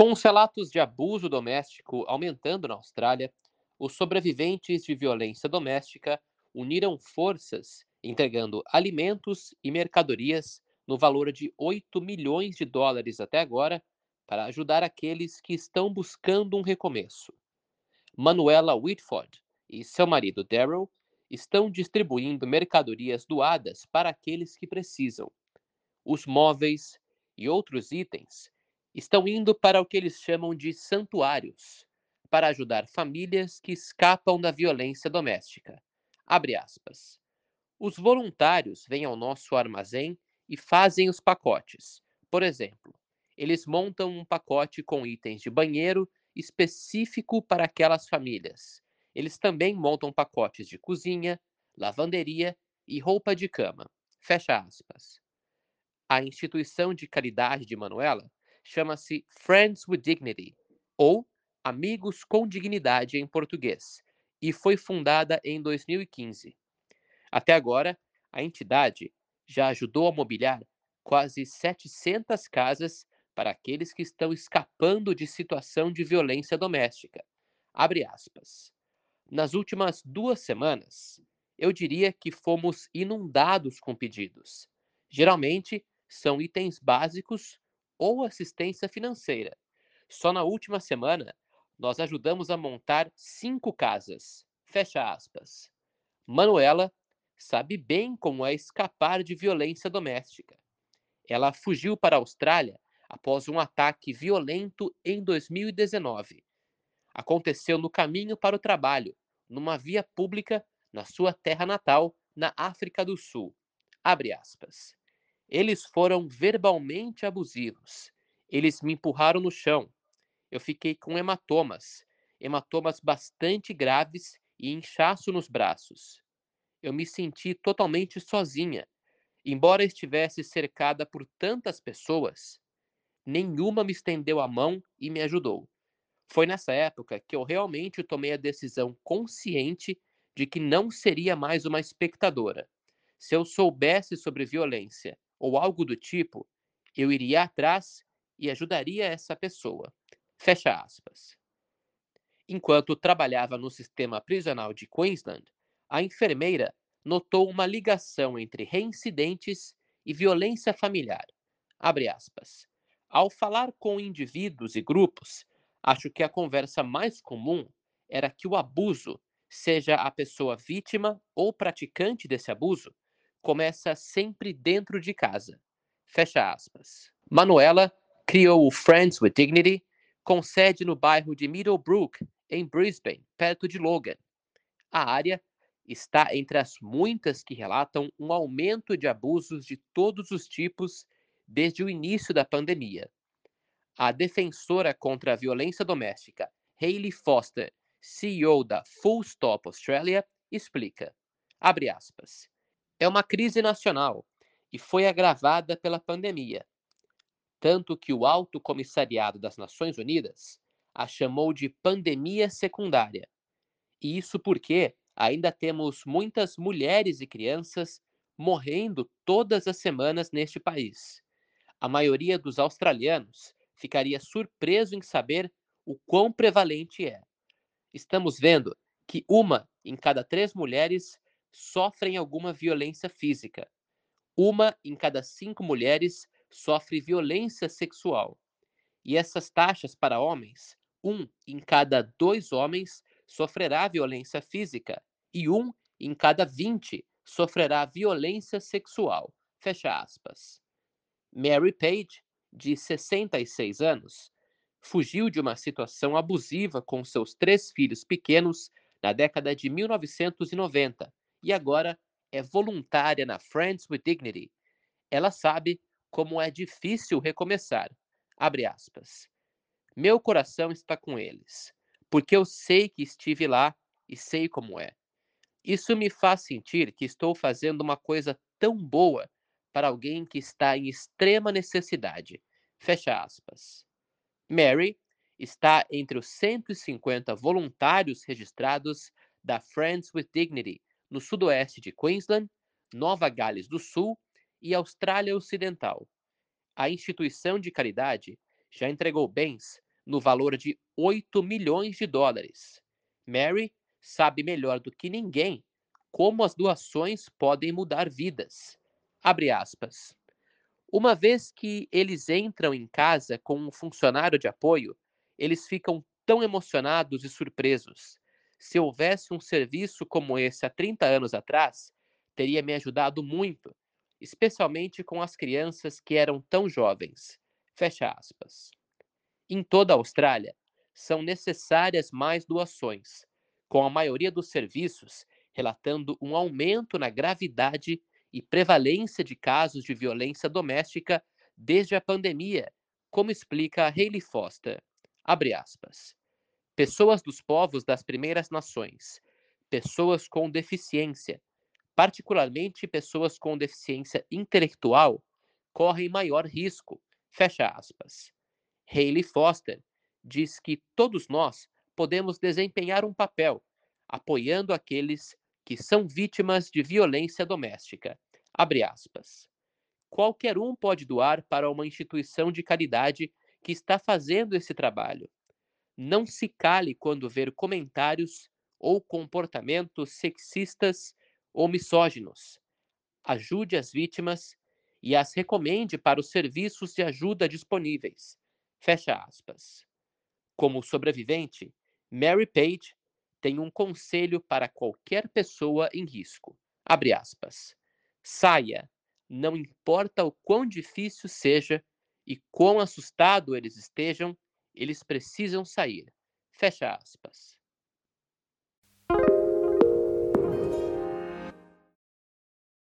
Com os relatos de abuso doméstico aumentando na Austrália, os sobreviventes de violência doméstica uniram forças, entregando alimentos e mercadorias no valor de 8 milhões de dólares até agora para ajudar aqueles que estão buscando um recomeço. Manuela Whitford e seu marido Daryl estão distribuindo mercadorias doadas para aqueles que precisam. Os móveis e outros itens estão indo para o que eles chamam de santuários, para ajudar famílias que escapam da violência doméstica. Abre aspas. Os voluntários vêm ao nosso armazém e fazem os pacotes. Por exemplo, eles montam um pacote com itens de banheiro específico para aquelas famílias. Eles também montam pacotes de cozinha, lavanderia e roupa de cama. Fecha aspas. A instituição de caridade de Manuela chama-se Friends with Dignity, ou Amigos com Dignidade em português, e foi fundada em 2015. Até agora, a entidade já ajudou a mobiliar quase 700 casas para aqueles que estão escapando de situação de violência doméstica. Abre aspas. Nas últimas duas semanas, eu diria que fomos inundados com pedidos. Geralmente, são itens básicos ou assistência financeira. Só na última semana, nós ajudamos a montar cinco casas. Fecha aspas. Manuela sabe bem como é escapar de violência doméstica. Ela fugiu para a Austrália após um ataque violento em 2019. Aconteceu no caminho para o trabalho, numa via pública na sua terra natal, na África do Sul. Abre aspas. Eles foram verbalmente abusivos. Eles me empurraram no chão. Eu fiquei com hematomas, hematomas bastante graves e inchaço nos braços eu me senti totalmente sozinha. Embora estivesse cercada por tantas pessoas, nenhuma me estendeu a mão e me ajudou. Foi nessa época que eu realmente tomei a decisão consciente de que não seria mais uma espectadora. Se eu soubesse sobre violência ou algo do tipo, eu iria atrás e ajudaria essa pessoa. Fecha aspas. Enquanto trabalhava no sistema prisional de Queensland, a enfermeira notou uma ligação entre reincidentes e violência familiar. Ao falar com indivíduos e grupos, acho que a conversa mais comum era que o abuso, seja a pessoa vítima ou praticante desse abuso, começa sempre dentro de casa. Fecha aspas. Manuela criou o Friends with Dignity, com sede no bairro de Middlebrook, em Brisbane, perto de Logan. A área está entre as muitas que relatam um aumento de abusos de todos os tipos desde o início da pandemia. A defensora contra a violência doméstica, Hayley Foster, CEO da Full Stop Australia, explica, aspas, é uma crise nacional e foi agravada pela pandemia, tanto que o Alto Comissariado das Nações Unidas a chamou de pandemia secundária. E isso porque ainda temos muitas mulheres e crianças morrendo todas as semanas neste país. A maioria dos australianos ficaria surpreso em saber o quão prevalente é. Estamos vendo que uma em cada três mulheres sofrem alguma violência física. Uma em cada cinco mulheres sofre violência sexual. E essas taxas para homens, um em cada dois homens sofrerá violência física e um em cada 20 sofrerá violência sexual. Fecha aspas. Mary Page, de 66 anos, fugiu de uma situação abusiva com seus três filhos pequenos na década de 1990 e agora é voluntária na Friends with Dignity. Ela sabe como é difícil recomeçar. Abre aspas. Meu coração está com eles, porque eu sei que estive lá e sei como é. Isso me faz sentir que estou fazendo uma coisa tão boa para alguém que está em extrema necessidade. Fecha aspas. Mary está entre os 150 voluntários registrados da Friends with Dignity no sudoeste de Queensland, Nova Gales do Sul e Austrália Ocidental. A instituição de caridade já entregou bens no valor de 8 milhões de dólares. Mary sabe melhor do que ninguém como as doações podem mudar vidas. Abre aspas. Uma vez que eles entram em casa com um funcionário de apoio, eles ficam tão emocionados e surpresos. Se houvesse um serviço como esse há 30 anos atrás, teria me ajudado muito, especialmente com as crianças que eram tão jovens. Fecha aspas. Em toda a Austrália, são necessárias mais doações, com a maioria dos serviços relatando um aumento na gravidade e prevalência de casos de violência doméstica desde a pandemia, como explica Hayley Foster. Abre aspas. Pessoas dos povos das primeiras nações, pessoas com deficiência, particularmente pessoas com deficiência intelectual, correm maior risco. Fecha aspas. Hayley Foster diz que todos nós podemos desempenhar um papel apoiando aqueles que são vítimas de violência doméstica. Abre aspas. Qualquer um pode doar para uma instituição de caridade que está fazendo esse trabalho. Não se cale quando ver comentários ou comportamentos sexistas ou misóginos. Ajude as vítimas e as recomende para os serviços de ajuda disponíveis. Fecha aspas. Como sobrevivente, Mary Page tem um conselho para qualquer pessoa em risco. Abre aspas. Saia, não importa o quão difícil seja e quão assustado eles estejam, eles precisam sair. Fecha aspas.